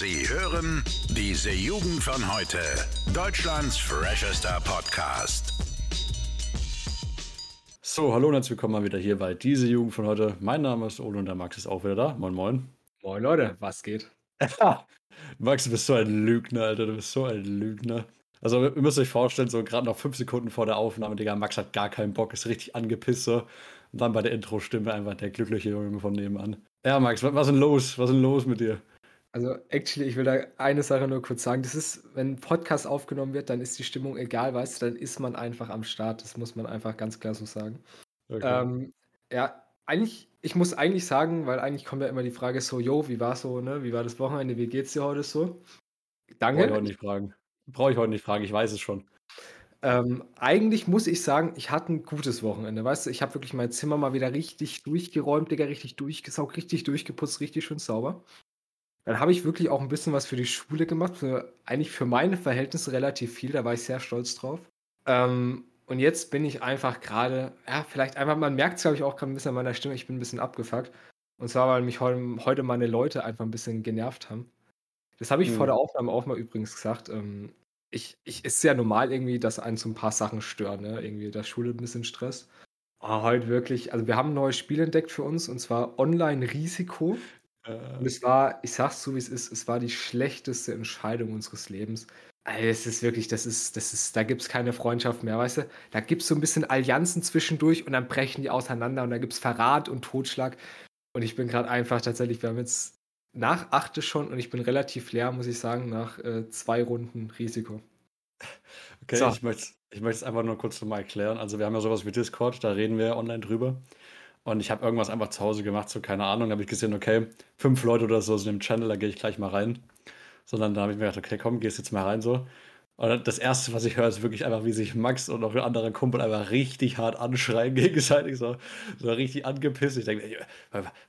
Sie hören diese Jugend von heute. Deutschlands freshester Podcast. So, hallo und herzlich willkommen mal wieder hier bei diese Jugend von heute. Mein Name ist Ole und der Max ist auch wieder da. Moin, moin. Moin Leute, was geht? Max, du bist so ein Lügner, Alter. Du bist so ein Lügner. Also, ihr müsst euch vorstellen, so gerade noch fünf Sekunden vor der Aufnahme, Digga, Max hat gar keinen Bock, ist richtig angepisst so. Und dann bei der Intro-Stimme einfach der glückliche Junge von nebenan. Ja, Max, was, was ist denn los? Was ist denn los mit dir? Also, actually, ich will da eine Sache nur kurz sagen. Das ist, wenn ein Podcast aufgenommen wird, dann ist die Stimmung egal, weißt du, dann ist man einfach am Start. Das muss man einfach ganz klar so sagen. Okay. Ähm, ja, eigentlich, ich muss eigentlich sagen, weil eigentlich kommt ja immer die Frage so, yo, wie war so, ne? Wie war das Wochenende? Wie geht's dir heute so? Danke. Brauche ich heute nicht fragen. Brauche ich heute nicht fragen, ich weiß es schon. Ähm, eigentlich muss ich sagen, ich hatte ein gutes Wochenende. Weißt du, ich habe wirklich mein Zimmer mal wieder richtig durchgeräumt, Digga, richtig durchgesaugt, richtig durchgeputzt, richtig schön sauber. Dann habe ich wirklich auch ein bisschen was für die Schule gemacht, für, eigentlich für meine Verhältnisse relativ viel, da war ich sehr stolz drauf. Ähm, und jetzt bin ich einfach gerade, ja, vielleicht einfach, man merkt es, glaube ich, auch gerade ein bisschen an meiner Stimme, ich bin ein bisschen abgefuckt. Und zwar, weil mich heute, heute meine Leute einfach ein bisschen genervt haben. Das habe ich hm. vor der Aufnahme auch mal übrigens gesagt. Ähm, ich, ich, ist sehr normal irgendwie, dass einen so ein paar Sachen stören, ne? Irgendwie der Schule ein bisschen Stress. Aber heute wirklich, also wir haben ein neues Spiel entdeckt für uns und zwar Online-Risiko. Äh. Und es war, ich sag's so wie es ist, es war die schlechteste Entscheidung unseres Lebens. Also es ist wirklich, das ist, das ist, da gibt's keine Freundschaft mehr, weißt du? Da gibt's so ein bisschen Allianzen zwischendurch und dann brechen die auseinander und da gibt's Verrat und Totschlag. Und ich bin gerade einfach tatsächlich, wir haben jetzt nach achte schon und ich bin relativ leer, muss ich sagen, nach äh, zwei Runden Risiko. Okay, so. ich möchte ich es einfach nur kurz nochmal erklären. Also wir haben ja sowas wie Discord, da reden wir online drüber. Und ich habe irgendwas einfach zu Hause gemacht, so keine Ahnung. Da habe ich gesehen, okay, fünf Leute oder so sind im Channel, da gehe ich gleich mal rein. Sondern da habe ich mir gedacht, okay, komm, gehst jetzt mal rein so. Und das erste, was ich höre, ist wirklich einfach, wie sich Max und auch ein anderer Kumpel einfach richtig hart anschreien gegenseitig, so, so richtig angepisst. Ich denke,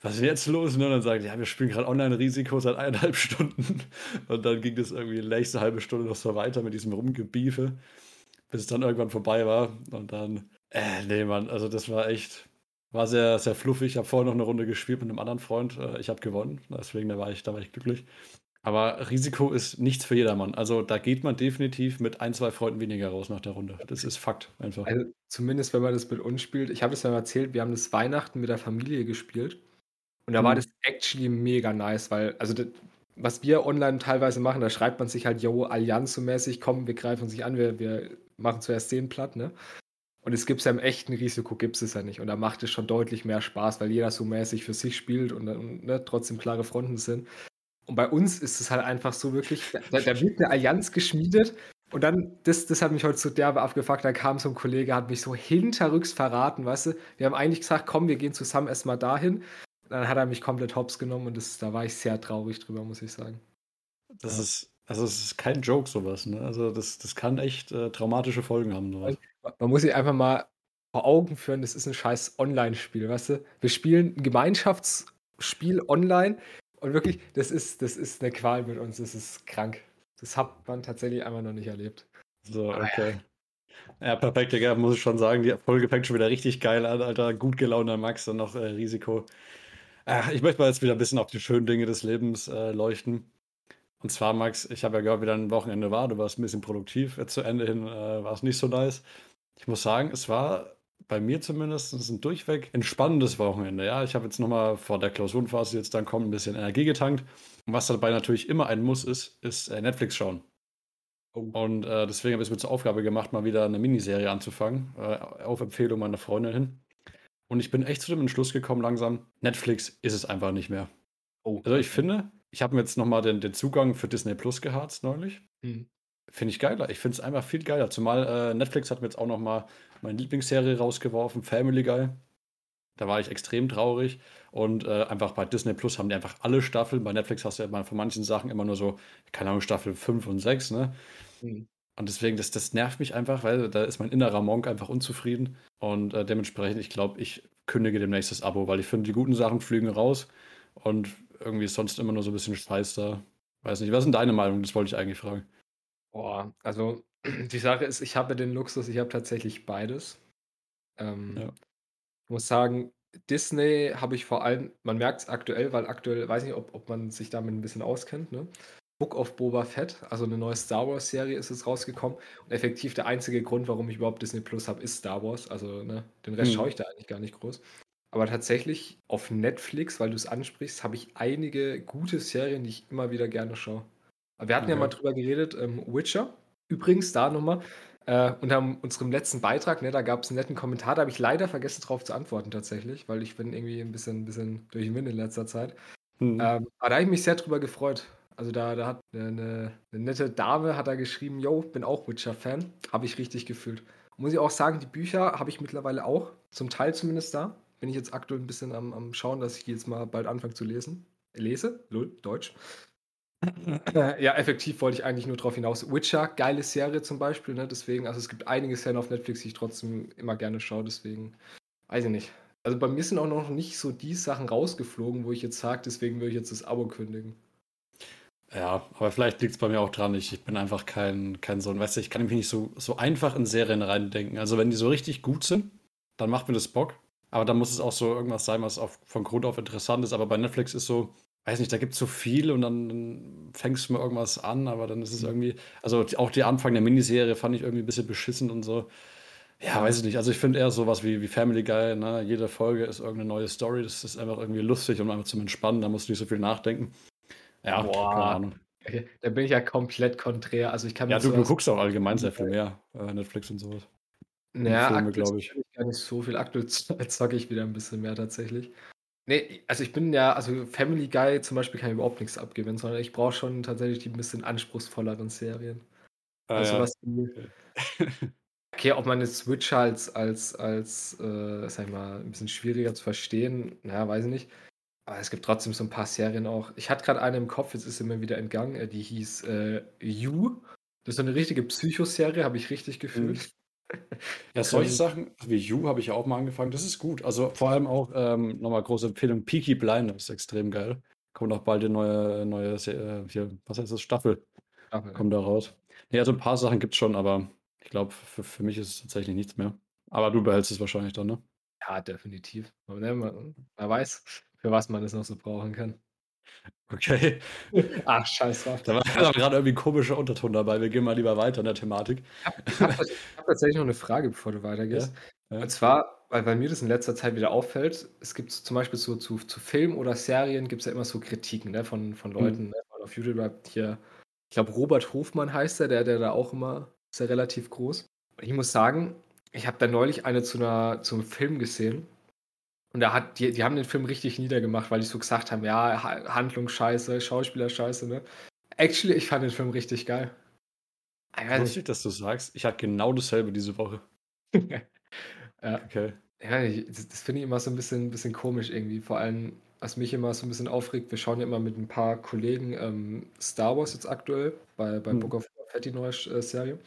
was ist jetzt los? Ne? Und dann sagen die, ja, wir spielen gerade Online-Risiko seit eineinhalb Stunden. Und dann ging das irgendwie die nächste halbe Stunde noch so weiter mit diesem Rumgebiefe, bis es dann irgendwann vorbei war. Und dann, äh, nee, Mann, also das war echt, war sehr, sehr fluffig. Ich habe vorher noch eine Runde gespielt mit einem anderen Freund. Äh, ich habe gewonnen, deswegen da war ich, da war ich glücklich. Aber Risiko ist nichts für jedermann. Also da geht man definitiv mit ein, zwei Freunden weniger raus nach der Runde. Das ist Fakt einfach. Also zumindest wenn man das mit uns spielt. Ich habe es ja mal erzählt, wir haben das Weihnachten mit der Familie gespielt. Und da mhm. war das actually mega nice, weil, also das, was wir online teilweise machen, da schreibt man sich halt, yo, Allianz so mäßig, komm, wir greifen uns nicht an, wir, wir machen zuerst den platt, ne? Und es gibt ja im echten Risiko, gibt es ja nicht. Und da macht es schon deutlich mehr Spaß, weil jeder so mäßig für sich spielt und, und ne, trotzdem klare Fronten sind. Und bei uns ist es halt einfach so wirklich, da, da wird eine Allianz geschmiedet und dann, das, das hat mich heute so derbe abgefuckt, da kam so ein Kollege, hat mich so hinterrücks verraten, weißt du. Wir haben eigentlich gesagt, komm, wir gehen zusammen erstmal dahin. Dann hat er mich komplett hops genommen und das, da war ich sehr traurig drüber, muss ich sagen. Das ist, also es ist kein Joke, sowas, ne? Also das, das kann echt äh, traumatische Folgen haben, sowas. Man muss sich einfach mal vor Augen führen, das ist ein scheiß Online-Spiel, weißt du? Wir spielen ein Gemeinschaftsspiel online und wirklich, das ist, das ist eine Qual mit uns, das ist krank. Das hat man tatsächlich einmal noch nicht erlebt. So, okay. Ja, perfekt, Digga, muss ich schon sagen. Die Folge fängt schon wieder richtig geil an, Alter. Gut gelaunter Max und noch äh, Risiko. Äh, ich möchte mal jetzt wieder ein bisschen auf die schönen Dinge des Lebens äh, leuchten. Und zwar, Max, ich habe ja gehört, wie dein Wochenende war. Du warst ein bisschen produktiv. Jetzt zu Ende hin äh, war es nicht so nice. Ich muss sagen, es war bei mir zumindest ein durchweg entspannendes Wochenende. Ja, ich habe jetzt nochmal vor der Klausurenphase jetzt dann kommt ein bisschen Energie getankt. Und was dabei natürlich immer ein Muss ist, ist äh, Netflix schauen. Oh. Und äh, deswegen habe ich es mir zur Aufgabe gemacht, mal wieder eine Miniserie anzufangen, äh, auf Empfehlung meiner Freundin hin. Und ich bin echt zu dem Entschluss gekommen, langsam, Netflix ist es einfach nicht mehr. Oh. Also ich finde, ich habe mir jetzt nochmal den, den Zugang für Disney Plus geharzt neulich. Hm. Finde ich geiler. Ich finde es einfach viel geiler. Zumal äh, Netflix hat mir jetzt auch noch mal meine Lieblingsserie rausgeworfen, Family Guy. Da war ich extrem traurig. Und äh, einfach bei Disney Plus haben die einfach alle Staffeln. Bei Netflix hast du ja mal von manchen Sachen immer nur so, keine Ahnung, Staffel 5 und 6, ne? Mhm. Und deswegen, das, das nervt mich einfach, weil da ist mein innerer Monk einfach unzufrieden. Und äh, dementsprechend, ich glaube, ich kündige demnächst das Abo, weil ich finde, die guten Sachen flügen raus. Und irgendwie ist sonst immer nur so ein bisschen Scheiß da. Weiß nicht, was ist denn deine Meinung? Das wollte ich eigentlich fragen. Boah, also die Sache ist, ich habe den Luxus, ich habe tatsächlich beides. Ähm, ja. Ich muss sagen, Disney habe ich vor allem, man merkt es aktuell, weil aktuell, weiß nicht, ob, ob man sich damit ein bisschen auskennt, ne? Book of Boba Fett, also eine neue Star Wars Serie ist jetzt rausgekommen. Und effektiv der einzige Grund, warum ich überhaupt Disney Plus habe, ist Star Wars. Also ne, den Rest Hm. schaue ich da eigentlich gar nicht groß. Aber tatsächlich auf Netflix, weil du es ansprichst, habe ich einige gute Serien, die ich immer wieder gerne schaue. Wir hatten ja Okay. mal drüber geredet, ähm, Witcher. Übrigens, da nochmal, äh, unter unserem letzten Beitrag, ne, da gab es einen netten Kommentar, da habe ich leider vergessen drauf zu antworten tatsächlich, weil ich bin irgendwie ein bisschen, ein bisschen durch den Wind in letzter Zeit. Hm. Ähm, aber da habe ich mich sehr drüber gefreut. Also da, da hat eine, eine, eine nette Dame hat da geschrieben, yo, bin auch Witcher-Fan. Habe ich richtig gefühlt. Muss ich auch sagen, die Bücher habe ich mittlerweile auch, zum Teil zumindest da. Bin ich jetzt aktuell ein bisschen am, am Schauen, dass ich jetzt mal bald anfange zu lesen. Lese? Lul, Deutsch. Ja, effektiv wollte ich eigentlich nur darauf hinaus. Witcher, geile Serie zum Beispiel, ne? Deswegen, also es gibt einige Serien auf Netflix, die ich trotzdem immer gerne schaue, deswegen, weiß ich nicht. Also bei mir sind auch noch nicht so die Sachen rausgeflogen, wo ich jetzt sage, deswegen würde ich jetzt das Abo kündigen. Ja, aber vielleicht liegt es bei mir auch dran. Ich, ich bin einfach kein, kein so weißt du, ich kann mich nicht so, so einfach in Serien reindenken. Also wenn die so richtig gut sind, dann macht mir das Bock. Aber dann muss es auch so irgendwas sein, was auf, von Grund auf interessant ist. Aber bei Netflix ist so, weiß nicht, da gibt es so viel und dann, fängst du mal irgendwas an, aber dann ist es irgendwie, also die- auch der Anfang der Miniserie fand ich irgendwie ein bisschen beschissen und so. Ja, weiß ich nicht. Also ich finde eher sowas wie, wie Family Guy, ne? Jede Folge ist irgendeine neue Story. Das ist einfach irgendwie lustig und einfach zum Entspannen. Da musst du nicht so viel nachdenken. Ja, Boah. keine Ahnung. Okay, da bin ich ja komplett konträr. Also ich kann Ja, du, du guckst auch allgemein sehr viel mehr äh, Netflix und sowas. Naja, Filme, aktuell ich. zocke gar nicht so viel. Aktuell zocke ich wieder ein bisschen mehr tatsächlich. Nee, also ich bin ja, also Family Guy zum Beispiel kann ich überhaupt nichts abgewinnen, sondern ich brauche schon tatsächlich die ein bisschen anspruchsvolleren Serien. Ah, Also ja. was wie, okay, ob man jetzt Switch als, als, als äh, sag ich mal, ein bisschen schwieriger zu verstehen, naja, weiß ich nicht. Aber es gibt trotzdem so ein paar Serien auch. Ich hatte gerade eine im Kopf, jetzt ist sie mir wieder entgangen, äh, die hieß äh, You. Das ist so eine richtige Psychoserie, habe ich richtig gefühlt. Ja, solche Sachen wie You habe ich ja auch mal angefangen. Das ist gut. Also vor allem auch ähm, nochmal große Empfehlung: Peaky Blinders ist extrem geil. Kommt auch bald eine neue, neue äh, hier, was heißt das? Staffel Aber, kommt da raus. Nee, also ein paar Sachen gibt es schon, aber ich glaube, für, für mich ist es tatsächlich nichts mehr. Aber du behältst es wahrscheinlich dann, ne? Ja, definitiv. Aber ne, man, man weiß, für was man es noch so brauchen kann. Okay. Ach, scheiß drauf. Da war gerade irgendwie ein komischer Unterton dabei. Wir gehen mal lieber weiter in der Thematik. Ich habe hab tatsächlich noch eine Frage, bevor du weitergehst. Ja. Und zwar, weil, weil mir das in letzter Zeit wieder auffällt, es gibt zum Beispiel so zu, zu Filmen oder Serien gibt es ja immer so Kritiken ne, von, von Leuten, ne, von auf YouTube hat hier, ich glaube Robert Hofmann heißt der, der, der da auch immer, ist ja relativ groß. Und ich muss sagen, ich habe da neulich eine zu einer, zum Film gesehen und da hat, die, die haben den Film richtig niedergemacht, weil die so gesagt haben, ja, Ha- Handlung scheiße, Schauspieler scheiße, ne? Actually, ich fand den Film richtig geil. Lustig, dass du sagst. Ich hatte genau dasselbe diese Woche. ja. Okay. Ja, ich- das, das finde ich immer so ein bisschen, bisschen komisch irgendwie. Vor allem, was mich immer so ein bisschen aufregt, wir schauen ja immer mit ein paar Kollegen ähm, Star Wars jetzt aktuell bei, bei Hm. Book of Fett, die neue äh, Serie. Und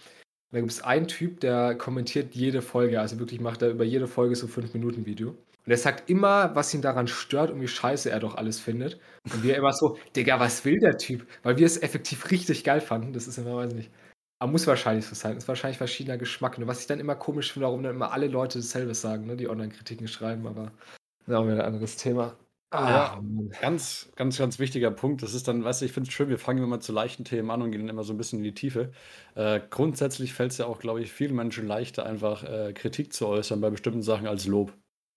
da gibt es einen Typ, der kommentiert jede Folge, also wirklich macht er über jede Folge so 5-Minuten-Video. Und er sagt immer, was ihn daran stört und wie scheiße er doch alles findet. Und wir immer so, Digga, was will der Typ? Weil wir es effektiv richtig geil fanden. Das ist immer, weiß ich nicht. Aber muss wahrscheinlich so sein. Ist wahrscheinlich verschiedener Geschmack. Und was ich dann immer komisch finde, warum dann immer alle Leute dasselbe sagen, ne? die Online-Kritiken schreiben, aber das ist auch wieder ein anderes Thema. Ja. Mann. Ganz, ganz, ganz wichtiger Punkt. Das ist dann, weißt du, ich finde es schön, wir fangen immer zu leichten Themen an und gehen dann immer so ein bisschen in die Tiefe. Äh, grundsätzlich fällt es ja auch, glaube ich, vielen Menschen leichter, einfach äh, Kritik zu äußern bei bestimmten Sachen als Lob.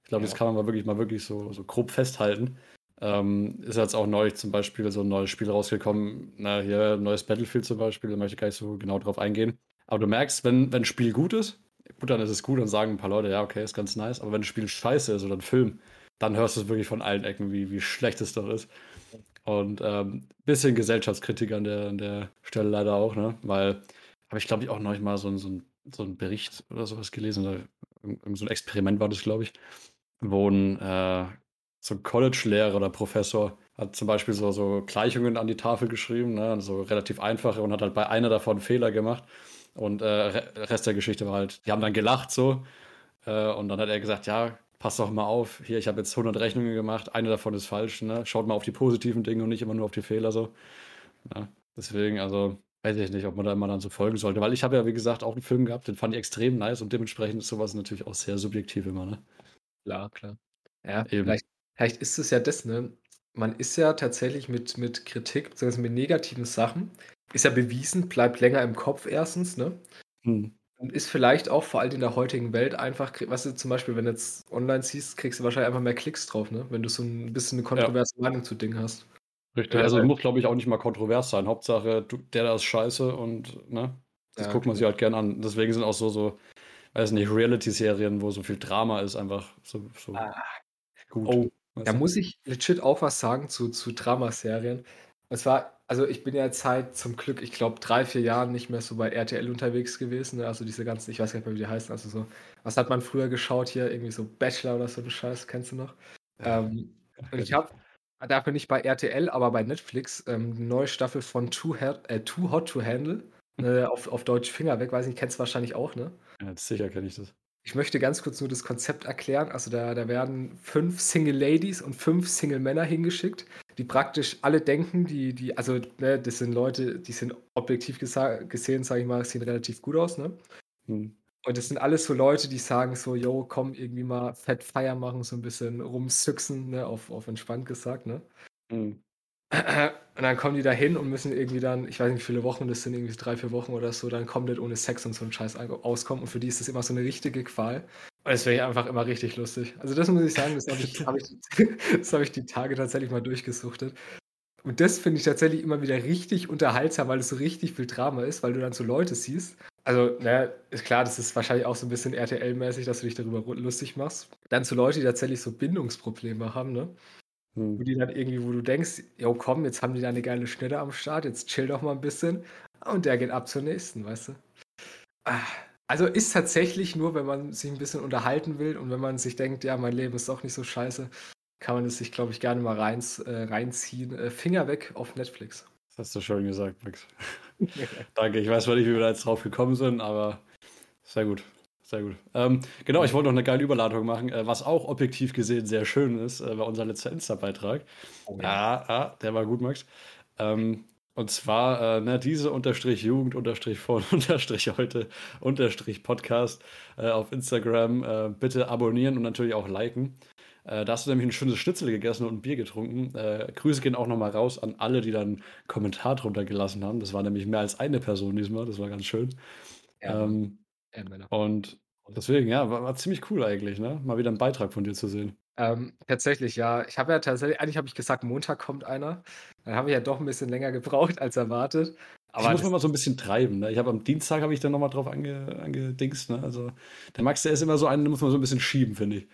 Ich glaube, Ja. das kann man mal wirklich mal wirklich so, so grob festhalten. Ähm, ist jetzt auch neulich zum Beispiel so ein neues Spiel rausgekommen, na, hier ein neues Battlefield zum Beispiel, da möchte ich gar nicht so genau drauf eingehen. Aber du merkst, wenn, wenn ein Spiel gut ist, gut, dann ist es gut, dann sagen ein paar Leute, ja, okay, ist ganz nice. Aber wenn ein Spiel scheiße ist oder ein Film, dann hörst du es wirklich von allen Ecken, wie, wie schlecht es doch ist. Und ähm, bisschen Gesellschaftskritik an der, an der Stelle leider auch, ne? Weil habe ich, glaube ich, auch neulich mal so, so, so einen Bericht oder sowas gelesen, oder so ein Experiment war das, glaube ich, wo ein, äh, so ein College-Lehrer oder Professor hat zum Beispiel so, so Gleichungen an die Tafel geschrieben, ne? so relativ einfache und hat halt bei einer davon Fehler gemacht. Und äh, Re- Rest der Geschichte war halt, die haben dann gelacht so. Äh, und dann hat er gesagt, ja, pass doch mal auf, hier, ich habe jetzt 100 Rechnungen gemacht, eine davon ist falsch, ne? Schaut mal auf die positiven Dinge und nicht immer nur auf die Fehler so. Ja, deswegen, also weiß ich nicht, ob man da immer dann so folgen sollte, weil ich habe ja, wie gesagt, auch einen Film gehabt, den fand ich extrem nice und dementsprechend ist sowas natürlich auch sehr subjektiv immer, ne? Klar, klar. Ja, Eben. vielleicht, vielleicht ist es ja das, ne? man ist ja tatsächlich mit, mit Kritik, beziehungsweise mit negativen Sachen, ist ja bewiesen, bleibt länger im Kopf erstens, ne? Hm. Und ist vielleicht auch vor allem in der heutigen Welt einfach, was du zum Beispiel, wenn du jetzt online siehst, kriegst du wahrscheinlich einfach mehr Klicks drauf, ne? Wenn du so ein bisschen eine kontroverse ja. Meinung zu Dingen hast. Richtig, also muss, glaube ich, auch nicht mal kontrovers sein. Hauptsache, du, der da ist scheiße und ne, das ja, guckt man sich halt gern an. Deswegen sind auch so, so weiß nicht, Reality-Serien, wo so viel Drama ist, einfach so, so ah. gut. Oh, da muss ich legit auch was sagen zu, zu Dramaserien. Es war, also ich bin ja jetzt halt zum Glück, ich glaube, drei, vier Jahren nicht mehr so bei RTL unterwegs gewesen. Ne? Also diese ganzen, ich weiß gar nicht mehr, wie die heißen. Also so, was hat man früher geschaut hier? Irgendwie so Bachelor oder so ein Scheiß, kennst du noch? Ja. Ähm, und ich habe dafür nicht bei RTL, aber bei Netflix ähm, eine neue Staffel von Too, äh, Too Hot to Handle. Ne, auf, auf Deutsch Finger weg, weiß nicht, kennst du wahrscheinlich auch, ne? Ja, sicher kenne ich das. Ich möchte ganz kurz nur das Konzept erklären. Also da, da werden fünf Single Ladies und fünf Single Männer hingeschickt, die praktisch alle denken, die, die, also ne, das sind Leute, die sind objektiv gesehen, sage ich mal, sehen relativ gut aus, ne? Hm. Und das sind alles so Leute, die sagen so, yo, komm, irgendwie mal Fett Feier machen, so ein bisschen rumsüchsen, ne, auf, auf entspannt gesagt, ne? Hm. Und dann kommen die da hin und müssen irgendwie dann, ich weiß nicht wie viele Wochen, das sind irgendwie drei, vier Wochen oder so, dann komplett ohne Sex und so ein Scheiß auskommen. Und für die ist das immer so eine richtige Qual. Und das wäre einfach immer richtig lustig. Also das muss ich sagen, das habe ich, hab ich, hab ich die Tage tatsächlich mal durchgesuchtet. Und das finde ich tatsächlich immer wieder richtig unterhaltsam, weil es so richtig viel Drama ist, weil du dann so Leute siehst. Also, naja, ist klar, das ist wahrscheinlich auch so ein bisschen RTL-mäßig, dass du dich darüber lustig machst. Dann so Leute, die tatsächlich so Bindungsprobleme haben, ne? Hm. Wo die dann irgendwie, wo du denkst, jo komm, jetzt haben die da eine geile Schnitte am Start, jetzt chill doch mal ein bisschen. Und der geht ab zur nächsten, weißt du? Ah, also ist tatsächlich nur, wenn man sich ein bisschen unterhalten will und wenn man sich denkt, ja, mein Leben ist doch nicht so scheiße, kann man es sich, glaube ich, gerne mal rein, äh, reinziehen. Äh, Finger weg auf Netflix. Das hast du schön gesagt, Max. Danke. Ich weiß zwar nicht, wie wir da jetzt drauf gekommen sind, aber sehr gut. Sehr gut. Ähm, genau, ich wollte noch eine geile Überladung machen, äh, was auch objektiv gesehen sehr schön ist, äh, war unser letzter Insta-Beitrag. Oh, ja. Ah, ah, der war gut, Max. Ähm, und zwar äh, ne, diese unterstrich Jugend unterstrich von unterstrich heute unterstrich Podcast äh, auf Instagram. Äh, bitte abonnieren und natürlich auch liken. Äh, da hast du nämlich ein schönes Schnitzel gegessen und ein Bier getrunken. Grüße gehen auch nochmal raus an alle, die dann einen Kommentar drunter gelassen haben. Das war nämlich mehr als eine Person diesmal. Das war ganz schön. Ja. Ähm, und deswegen, ja, war, war ziemlich cool eigentlich, ne? Mal wieder einen Beitrag von dir zu sehen. Ähm, tatsächlich, ja. Ich habe ja tatsächlich, eigentlich habe ich gesagt, Montag kommt einer. Dann habe ich ja doch ein bisschen länger gebraucht als erwartet. Aber ich muss man mal so ein bisschen treiben. Ne? Ich habe am Dienstag habe ich dann nochmal drauf ange, angedingst. Ne? Also der Max, der ist immer so einen, den muss man so ein bisschen schieben, finde ich.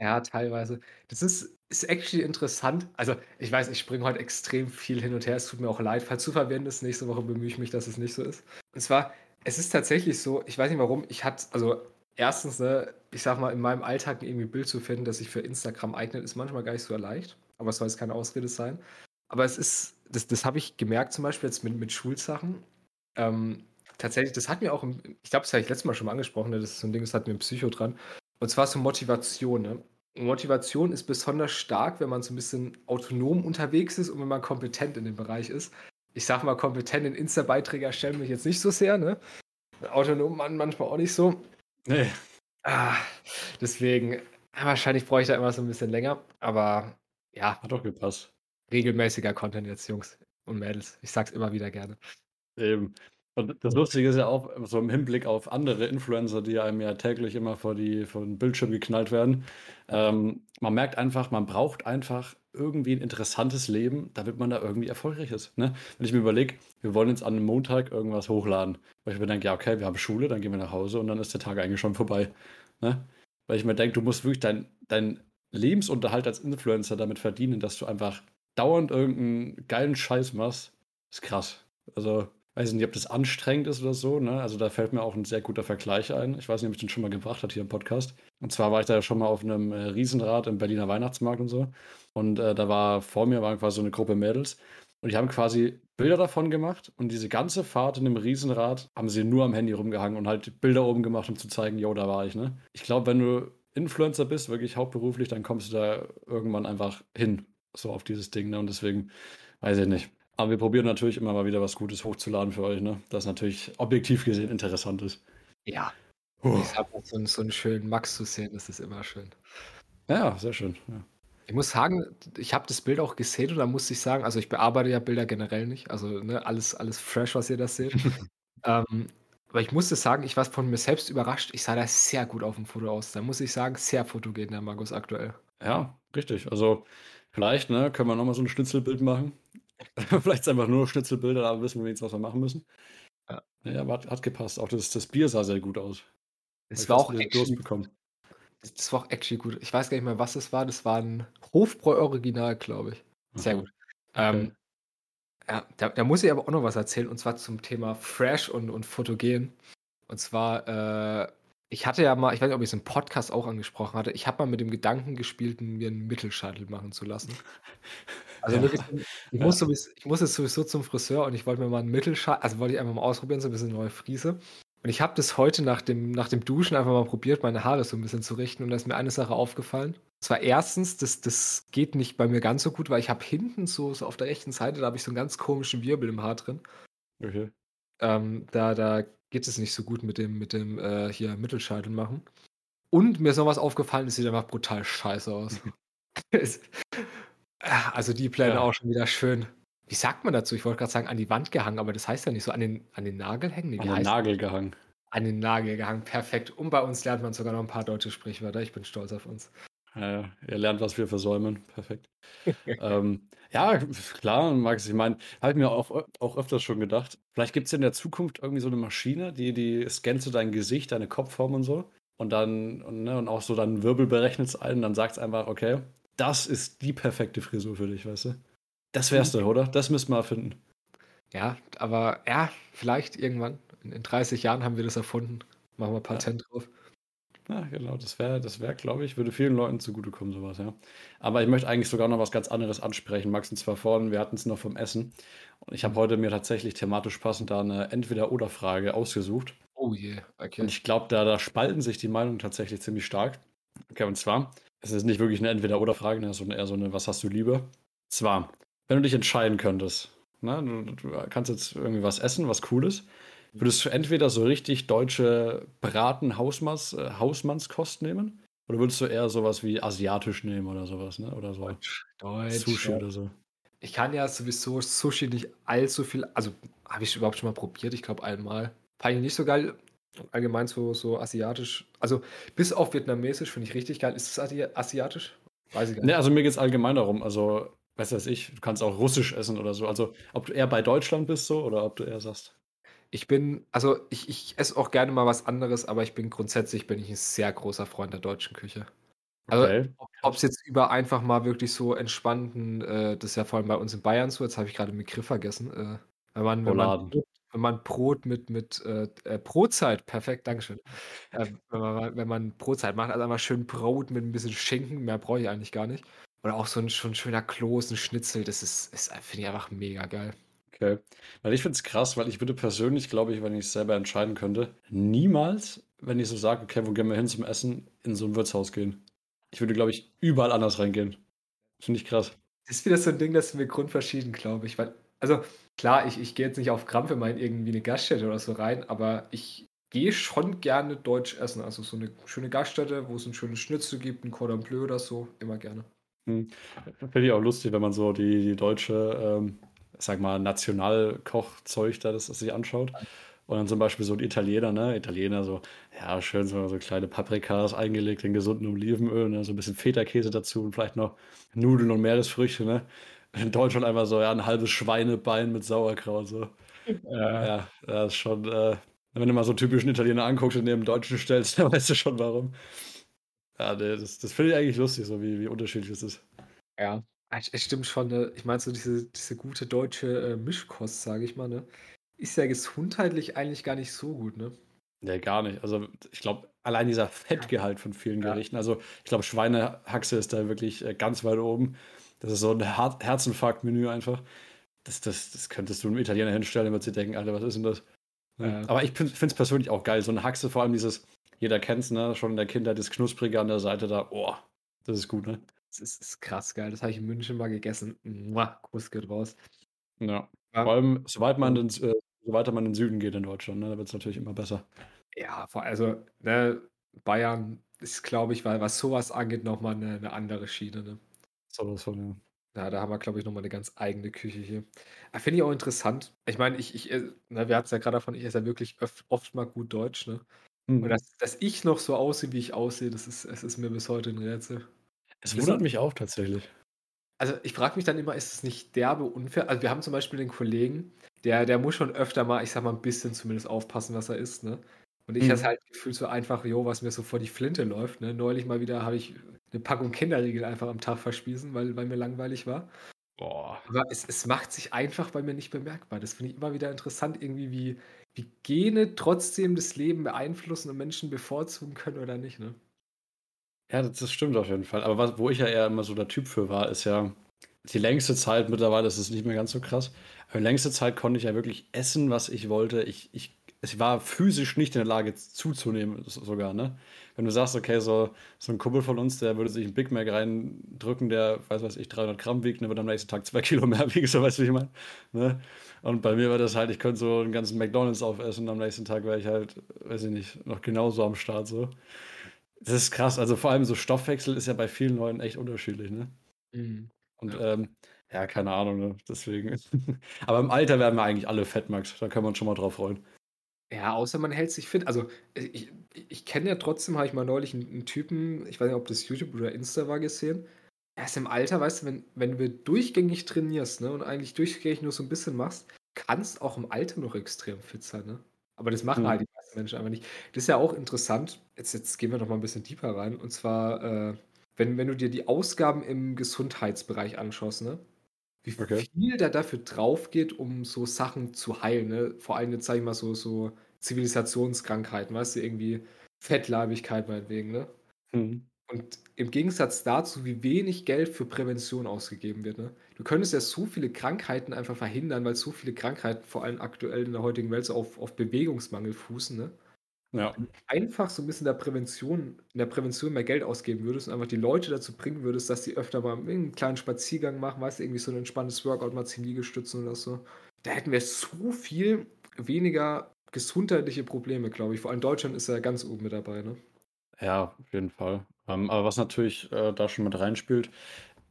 Ja, teilweise. Das ist, ist actually interessant. Also, ich weiß, ich springe heute extrem viel hin und her. Es tut mir auch leid. Falls du verwendest, nächste Woche bemühe ich mich, dass es nicht so ist. Und zwar, es ist tatsächlich so, ich weiß nicht warum, ich hatte, also erstens, ne, ich sag mal, in meinem Alltag irgendwie ein Bild zu finden, das sich für Instagram eignet, ist manchmal gar nicht so leicht. Aber es soll jetzt keine Ausrede sein. Aber es ist, das, das habe ich gemerkt zum Beispiel jetzt mit, mit Schulsachen. Ähm, tatsächlich, das hat mir auch, ich glaube, das habe ich letztes Mal schon mal angesprochen, ne, das ist so ein Ding, das hat mir ein Psycho dran. Und zwar so Motivation. Ne? Motivation ist besonders stark, wenn man so ein bisschen autonom unterwegs ist und wenn man kompetent in dem Bereich ist ich sag mal, kompetent in Insta-Beiträge erstellen mich jetzt nicht so sehr, ne? Autonom Mann manchmal auch nicht so. Nee. Ah, deswegen, wahrscheinlich brauche ich da immer so ein bisschen länger, aber ja. Hat doch gepasst. Regelmäßiger Content jetzt, Jungs und Mädels. Ich sag's immer wieder gerne. Eben. Und das Lustige ist ja auch, so im Hinblick auf andere Influencer, die einem ja täglich immer vor, die, vor den Bildschirm geknallt werden. Ähm, man merkt einfach, man braucht einfach irgendwie ein interessantes Leben, damit man da irgendwie erfolgreich ist. Ne? Wenn ich mir überlege, wir wollen jetzt an einem Montag irgendwas hochladen, weil ich mir denke, ja, okay, wir haben Schule, dann gehen wir nach Hause und dann ist der Tag eigentlich schon vorbei. Ne? Weil ich mir denke, du musst wirklich deinen dein Lebensunterhalt als Influencer damit verdienen, dass du einfach dauernd irgendeinen geilen Scheiß machst. ist krass. Also, weiß nicht, ob das anstrengend ist oder so. Ne? Also, da fällt mir auch ein sehr guter Vergleich ein. Ich weiß nicht, ob ich den schon mal gebracht habe hier im Podcast. Und zwar war ich da ja schon mal auf einem äh, Riesenrad im Berliner Weihnachtsmarkt und so. Und äh, da war vor mir war quasi so eine Gruppe Mädels. Und die haben quasi Bilder davon gemacht und diese ganze Fahrt in dem Riesenrad haben sie nur am Handy rumgehangen und halt Bilder oben gemacht, um zu zeigen, yo, da war ich, ne? Ich glaube, wenn du Influencer bist, wirklich hauptberuflich, dann kommst du da irgendwann einfach hin, so auf dieses Ding, ne? Und deswegen weiß ich nicht. Aber wir probieren natürlich immer mal wieder was Gutes hochzuladen für euch, ne? Das natürlich objektiv gesehen interessant ist. Ja. Ich habe so, so einen schönen Max zu sehen, das ist immer schön. Ja, sehr schön. Ja. Ich muss sagen, ich habe das Bild auch gesehen und da musste ich sagen also, ich bearbeite ja Bilder generell nicht, also, ne, alles alles fresh, was ihr da seht. Ähm, aber ich musste sagen, ich war von mir selbst überrascht. Ich sah da sehr gut auf'm Foto aus. Da muss ich sagen, sehr fotogen, der Markus aktuell. Ja, richtig. Also, vielleicht, ne, können wir noch mal so 'n Schnitzelbild machen. Vielleicht einfach nur Schnitzelbilder, da wissen wir wenigstens, was wir machen müssen. Ja. Ja, aber hat hat gepasst. Auch das das Bier sah sehr gut aus. Es war auch actually bekommen. Das das war auch actually gut. Ich weiß gar nicht mehr, was es war. Das war 'n Hofbräu Original, glaube ich. Sehr Aha. gut. Ähm, ja, da da muss ich aber auch noch was erzählen und zwar zum Thema fresh und und fotogen. Und zwar, äh, ich hatte ja mal ich weiß nicht, ob ich's im Podcast auch angesprochen hatte, ich habe mal mit dem Gedanken gespielt, mir 'n Mittelscheitel machen zu lassen. Also, Ja, wirklich ich muss ja. sowieso ich muss jetzt sowieso zum Friseur und ich wollte mir mal 'n Mittelschei also, wollte ich einfach mal ausprobieren, so 'n bisschen neue Frise. Und ich habe das heute nach dem nach dem Duschen einfach mal probiert, meine Haare so 'n bisschen zu richten und da ist mir eine Sache aufgefallen. Und zwar erstens, das das geht nicht bei mir ganz so gut, weil ich habe hinten so so auf der rechten Seite, da habe ich so 'n ganz komischen Wirbel im Haar drin. Okay. Ähm, da da geht es nicht so gut mit dem mit dem, äh, hier Mittelscheitel machen. Und mir ist noch was aufgefallen, das sieht einfach brutal scheiße aus. Es also, die Pläne Ja. auch schon wieder schön wie sagt man dazu? Ich wollte grad sagen, an die Wand gehangen, aber das heißt ja nicht so an den an den Nagel hängen? Ne, An den Nagel gehangen. An den Nagel gehangen, perfekt. Und bei uns lernt man sogar noch 'n paar deutsche Sprichwörter. Ich bin stolz auf uns. Ja. Ihr lernt, was wir versäumen. Perfekt. Ähm, ja, klar, Max, ich meine, habe ich mir auch auch öfters schon gedacht. Vielleicht gibt's in der Zukunft irgendwie so 'ne Maschine, die die scannt so dein Gesicht, deine Kopfform und so. Und dann und ne, und auch so deinen Wirbel berechnet's ein, dann sagt's einfach: „Okay, das ist die perfekte Frisur für dich“, weißt du? Das wär's doch, oder? Das müssten wir erfinden. Ja, aber ja, vielleicht irgendwann. In in 30 Jahren haben wir das erfunden. Machen wir Ja. Patent drauf. Ja, genau, das wäre das wäre, glaube ich würde vielen Leuten zugutekommen, so was, ja. Aber ich möchte eigentlich sogar noch was ganz anderes ansprechen, Max, und zwar vorhin, wir hatten's noch vom Essen. Und ich habe heute mir tatsächlich thematisch passend da 'ne Entweder-Oder-Frage ausgesucht. Oh je, Und okay. ich glaube, da da spalten sich die Meinungen tatsächlich ziemlich stark. Okay, und zwar, es ist nicht wirklich 'ne Entweder-Oder-Frage, sondern eher so 'ne „Was hast du lieber?“ Zwar, wenn du dich entscheiden könntest, ne, du du kannst jetzt irgendwie was essen, was Cooles. Würdest du entweder so richtig deutsche Braten-Hausmanns äh, Hausmannskost nehmen oder würdest du eher so was wie asiatisch nehmen oder so was, ne? Oder so Deutsch, Deutsch, Sushi ja. oder so? Ich kann ja sowieso Sushi nicht allzu viel also, habe ich überhaupt schon mal probiert? Ich glaube einmal. Fand ich nicht so geil. Allgemein so so asiatisch also, bis auf vietnamesisch finde ich richtig geil. Ist es asi asiatisch? Weiß ich gar Ne, nicht. also, mir geht's allgemein darum, also, was weiß ich, du kannst auch russisch essen oder so. Also, ob du eher bei Deutschland bist so oder ob du eher sagst Ich bin also, ich ich esse auch gerne mal was anderes, aber ich bin grundsätzlich bin ich 'n sehr großer Freund der deutschen Küche. Also, Okay, ob ob's jetzt über einfach mal wirklich so entspannten äh, das ist ja vor allem bei uns in Bayern so, jetzt habe ich grade 'n Begriff vergessen, äh, wenn man wenn man wenn man Brot mit mit, äh, äh Brotzeit, perfekt, dankeschön. Ähm, wenn man wenn man Brotzeit macht, also, einfach schön Brot mit 'n bisschen Schinken, mehr brauche ich eigentlich gar nicht. Oder auch so 'n so 'n schöner Kloß, 'n Schnitzel, das ist ist finde ich einfach mega geil. Okay. Weil ich finde es krass, weil ich würde persönlich, glaube ich, wenn ich's selber entscheiden könnte, niemals, wenn ich so sage: „Okay, wo gehen wir hin zum Essen?“ in so 'n Wirtshaus gehen. Ich würde, glaube ich, überall anders reingehen. Finde ich krass. Das ist wieder so 'n Ding, da sind wir grundverschieden, glaube ich, weil also, klar, ich ich gehe jetzt nicht auf Krampf immer in irgendwie 'ne Gaststätte oder so rein, aber ich gehe schon gerne deutsch essen. Also, so 'ne schöne Gaststätte, wo es 'n schönes Schnitzel gibt, 'n Cordon Bleu oder so, immer gerne. Mhm. Finde ich auch lustig, wenn man so die die deutsche, ähm, sage mal, Nationalkoch-Zeug da das sich anschaut. Und dann zum Beispiel so 'n Italiener, ne? Italiener so, ja, schön so so kleine Paprikas eingelegt in gesundem Olivenöl, ne, so 'n bisschen Feta-Käse dazu und vielleicht noch Nudeln und Meeresfrüchte, ne? In Deutschland einfach so, ja, 'n halbes Schweinebein mit Sauerkraut so. Ja. Ja, ja, ist schon, äh wenn du mal so 'n typischen Italiener anguckst und neben Deutschen stellst, dann weißt du schon warum. Ja, ne, das das finde ich eigentlich lustig, so wie wie unterschiedlich es ist. Ja, es stimmt schon, ne? Ich meine so diese diese gute deutsche, äh, Mischkost, sage ich mal, ne, ist ja gesundheitlich eigentlich gar nicht so gut, ne? Ne, gar nicht. Also, ich glaube, allein dieser Fettgehalt von vielen Ja. Gerichten also, ich glaube, Schweinehaxe ist da wirklich, äh, ganz weit oben. Das ist so 'n Her Herzinfarkt-Menü einfach. Das das das könntest du 'nem Italiener hinstellen, wird sich denken: „Alter, was ist 'n das?“ Ne? Ja. Aber ich fin finde es persönlich auch geil. So 'ne Haxe, vor allem dieses jeder kennt's, ne, schon in der Kindheit, das Knusprige an der Seite da. Oh, das ist gut, ne? Das ist ist krass geil. Das habe ich in München mal gegessen. Kuss geht raus. Ja. Ja. Vor allem, soweit man ins äh, so weiter man in den Süden geht in Deutschland, ne, da wird's natürlich immer besser. Ja, also, ne, Bayern ist, glaube ich, weil was so was angeht, noch mal 'ne 'ne andere Schiene, ne? Sowas von, ja. Ja, da haben wir, glaube ich, noch mal 'ne ganz eigene Küche hier. Ah, finde ich auch interessant. Ich meine, ich ich, äh ne, wir hatten's ja grad davon, ich esse ja wirklich öf oft mal gut Deutsch, ne? Und Mhm. dass dass ich noch so aussehe, wie ich aussehe, das ist es ist mir bis heute 'n Rätsel. Es wundert mich auch tatsächlich. Also, ich frage mich dann immer, ist es nicht derbe unfair? Also, wir haben zum Beispiel den Kollegen, der der muss schon öfter mal, ich sage mal, 'n bisschen zumindest aufpassen, was er isst, ne? Und ich esse Mhm. halt gefühlt so einfach, jo, was mir so vor die Flinte läuft, ne? Neulich mal wieder habe ich 'ne Packung Kinderriegel einfach am Tag verspiesen, weil weil mir langweilig war. Boah. Aber es es macht sich einfach bei mir nicht bemerkbar. Das finde ich immer wieder interessant irgendwie, wie wie Gene trotzdem das Leben beeinflussen und Menschen bevorzugen können oder nicht, ne? Ja, das das stimmt auf jeden Fall. Aber was wo ich ja eher immer so der Typ für war, ist ja die längste Zeit mittlerweile ist es nicht mehr ganz so krass, aber längste Zeit konnte ich ja wirklich essen, was ich wollte. Ich ich ich war physisch nicht in der Lage zuzunehmen sogar, ne? Wenn du sagst, okay, so so 'n Kumpel von uns, der würde sich 'n Big Mac reindrücken, der, weiß was ich, 300 Gramm wiegt, der würde am nächsten Tag 2 Kilo mehr wiegen, so weißt du, wie ich meine, ne? Und bei mir war das halt, ich könnte so 'n ganzen McDonald's aufessen, am nächsten Tag wäre ich halt, weiß ich nicht, noch genauso am Start so. Das ist krass. Also, vor allem so Stoffwechsel ist ja bei vielen Leuten echt unterschiedlich, ne? Mhm. Und, Ja. ähm, ja, keine Ahnung, ne? Deswegen. Aber im Alter werden wir eigentlich alle fett, Max. Da können wir uns schon mal drauf freuen. Ja, außer man hält sich fit. Also, äh, ich ich kenne ja trotzdem habe ich mal neulich 'n 'n Typen, ich weiß nicht, ob das YouTube oder Insta war, gesehen. Er ist im Alter, weißt du, wenn wenn du durchgängig trainierst, ne, und eigentlich durchgängig nur so 'n bisschen machst, kannst auch im Alter noch extrem fit sein, ne? Aber das machen halt Mhm. die meisten Menschen einfach nicht. Das ist ja auch interessant. Jetzt jetzt gehen wir noch mal 'n bisschen deeper rein. Und zwar, äh, wenn wenn du dir die Ausgaben im Gesundheitsbereich anschaust, ne? Wie Okay. viel da dafür draufgeht, um so Sachen zu heilen, ne? Vor allem jetzt, sage ich mal, so so Zivilisationskrankheiten, weißt du, irgendwie Fettleibigkeit meinetwegen, ne? Mhm. Und im Gegensatz dazu, wie wenig Geld für Prävention ausgegeben wird, ne? Du könntest ja so viele Krankheiten einfach verhindern, weil so viele Krankheiten, vor allem aktuell in der heutigen Welt, so auf auf Bewegungsmangel fußen, ne? Ja. Einfach so 'n bisschen der Prävention in der Prävention mehr Geld ausgeben würdest und einfach die Leute dazu bringen würdest, dass sie öfter mal 'n kleinen Spaziergang machen, weißt du, irgendwie so 'n entspanntes Workout, mal 10 Liegestützen oder so. Da hätten wir so viel weniger gesundheitliche Probleme, glaube ich. Vor allem Deutschland ist ja ganz oben mit dabei, ne? Ja, auf jeden Fall. Ähm, aber was natürlich, äh, da schon mit reinspielt,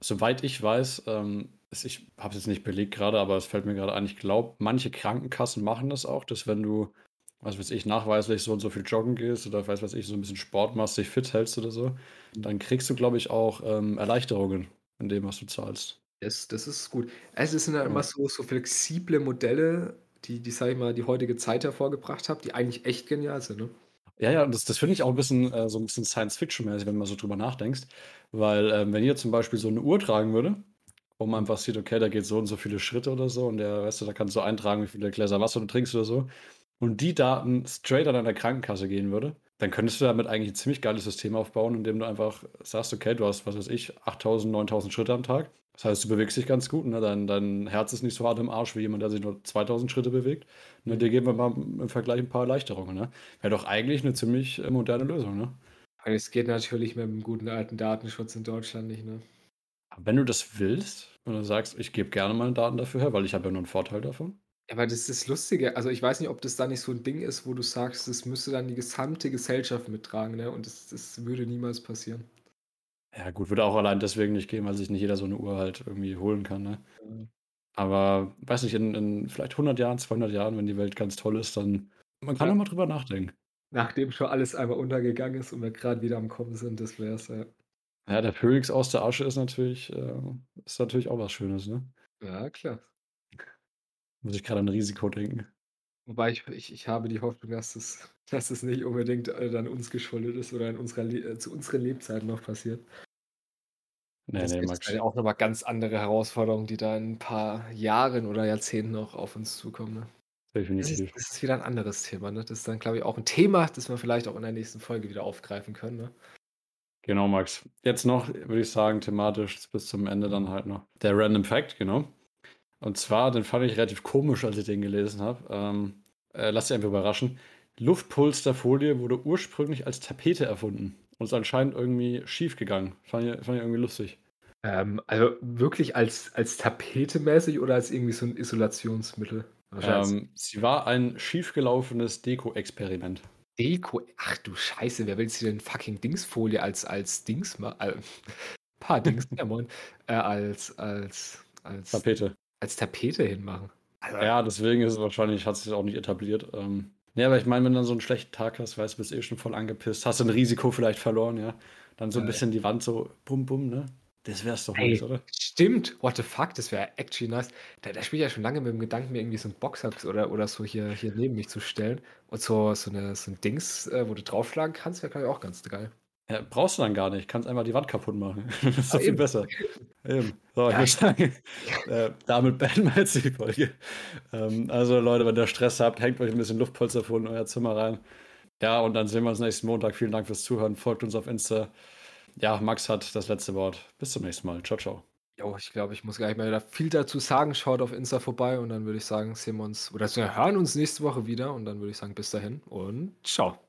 soweit ich weiß, ähm, ich habe es jetzt nicht belegt grade, aber es fällt mir grade ein, ich glaube, manche Krankenkassen machen das auch, dass wenn du, was weiß ich, nachweislich so und so viel joggen gehst oder weiß was ich, so 'n bisschen Sport machst, dich fit hältst oder so, dann kriegst du, glaube ich, auch, ähm, Erleichterungen in dem, was du zahlst. Das das ist gut. Also, es sind ja Ja. immer so so flexible Modelle, die die, sage ich mal, die heutige Zeit hervorgebracht hat, die eigentlich echt genial sind, ne? Ja, ja, und das das finde ich auch 'n bisschen äh, so 'n bisschen Science-Fiction-mäßig, wenn mal so drüber nachdenkst. Weil, ähm, wenn ihr zum Beispiel so 'ne Uhr tragen würde, wo man einfach sieht, okay, da geht so und so viele Schritte oder so und der weißt du, da kannst du eintragen, wie viele Gläser Wasser du trinkst oder so. Und die Daten straight an deiner Krankenkasse gehen würde, dann könntest du damit eigentlich 'n ziemlich geiles System aufbauen, indem du einfach sagst: „Okay, du hast, was weiß ich, 8.000, 9.000 Schritte am Tag. Das heißt, du bewegst dich ganz gut, ne? Dein dein Herz ist nicht so hart im Arsch wie jemand, der sich nur 2.000 Schritte bewegt. Ne, Mhm. dir geben wir mal im Vergleich 'n paar Erleichterungen, ne? Wäre doch eigentlich 'ne ziemlich, äh, moderne Lösung, ne? Aber es geht natürlich mit dem guten alten Datenschutz in Deutschland nicht, ne? Wenn du das willst und du sagst: „Ich gebe gerne meine Daten dafür her, weil ich habe ja nur 'n Vorteil davon.“ Ja, aber das ist das Lustige. Also, ich weiß nicht, ob das da nicht so 'n Ding ist, wo du sagst, das müsste dann die gesamte Gesellschaft mittragen, ne? Und das das würde niemals passieren. Ja gut, würde auch allein deswegen nicht gehen, weil sich nicht jeder so 'ne Uhr halt irgendwie holen kann, ne? Mhm. Aber weiß nicht, in in vielleicht 100 Jahren, 200 Jahren, wenn die Welt ganz toll ist, dann man kann Ja. noch mal drüber nachdenken. Nachdem schon alles einmal untergegangen ist und wir grad wieder am Kommen sind, das wär's, ja. Ja, der Phönix aus der Asche ist natürlich äh, ist natürlich auch was Schönes, ne? Ja, klar. Muss ich grade an Risiko denken. Wobei ich ich ich habe die Hoffnung, dass es dass es nicht unbedingt, äh, dann uns geschuldet ist oder in unserer Le äh, zu unseren Lebzeiten noch passiert. Ne, Das ne, ist ja auch noch mal ganz andere Herausforderungen, die da in 'n paar Jahren oder Jahrzehnten noch auf uns zukommen, ne? Das ist Definitiv. das ist wieder 'n anderes Thema, ne? Das ist dann, glaube ich, auch 'n Thema, das wir vielleicht auch in der nächsten Folge wieder aufgreifen können, ne? Genau, Max. Jetzt noch, würde ich sagen, thematisch bis zum Ende dann halt noch der Random Fact, genau. Und zwar, den fand ich relativ komisch, als ich den gelesen habe. Ähm, äh, lass dich einfach überraschen. Luftpolsterfolie wurde ursprünglich als Tapete erfunden und ist anscheinend irgendwie schiefgegangen. Fand ich fand ich irgendwie lustig. Ähm, also wirklich als als Tapete mäßig oder als irgendwie so 'n Isolationsmittel? Ähm, sie war ein schiefgelaufenes Deko-Experiment. Deko ach du Scheiße, wer will sich denn fucking Dingsfolie als als Dings ma äh, Sofa-Dings, ja moin, äh, als, als, als, Tapete. Als Tapete hinmachen. Also, ja, deswegen ist es wahrscheinlich, hat sich auch nicht etabliert. Ähm, ja, aber ich meine, wenn du dann so einen schlechten Tag hast, weißt du, bist eh schon voll angepisst, hast du ein Risiko vielleicht verloren, ja. Dann so ein bisschen die Wand so bum bum, ne? Das wär's doch nice, oder? stimmt. What the fuck, das wäre actually nice. Da, da spiele ich ja schon lange mit dem Gedanken, mir irgendwie so ein Boxsack oder, oder so hier, hier neben mich zu stellen. Und so, so, eine, so ein Dings, äh, wo du draufschlagen kannst, wäre, glaube ich, auch ganz geil. Ja, brauchst du dann gar nicht. Kannst einfach die Wand kaputt machen. das ist doch Ah, viel eben. besser. Eben. So, ich Ja, würde sagen, äh, damit beenden wir jetzt die Folge. Ähm, also, Leute, wenn ihr Stress habt, hängt euch ein bisschen Luftpolster vor in euer Zimmer rein. Ja, und dann sehen wir uns nächsten Montag. Vielen Dank fürs Zuhören. Folgt uns auf Insta. Ja, Max hat das letzte Wort. Bis zum nächsten Mal. Ciao, ciao. Jo, ich glaube, ich muss gar nicht mehr wieder viel dazu sagen. Schaut auf Insta vorbei und dann würde ich sagen, sehen wir uns oder wir hören uns nächste Woche wieder und dann würde ich sagen, bis dahin und ciao.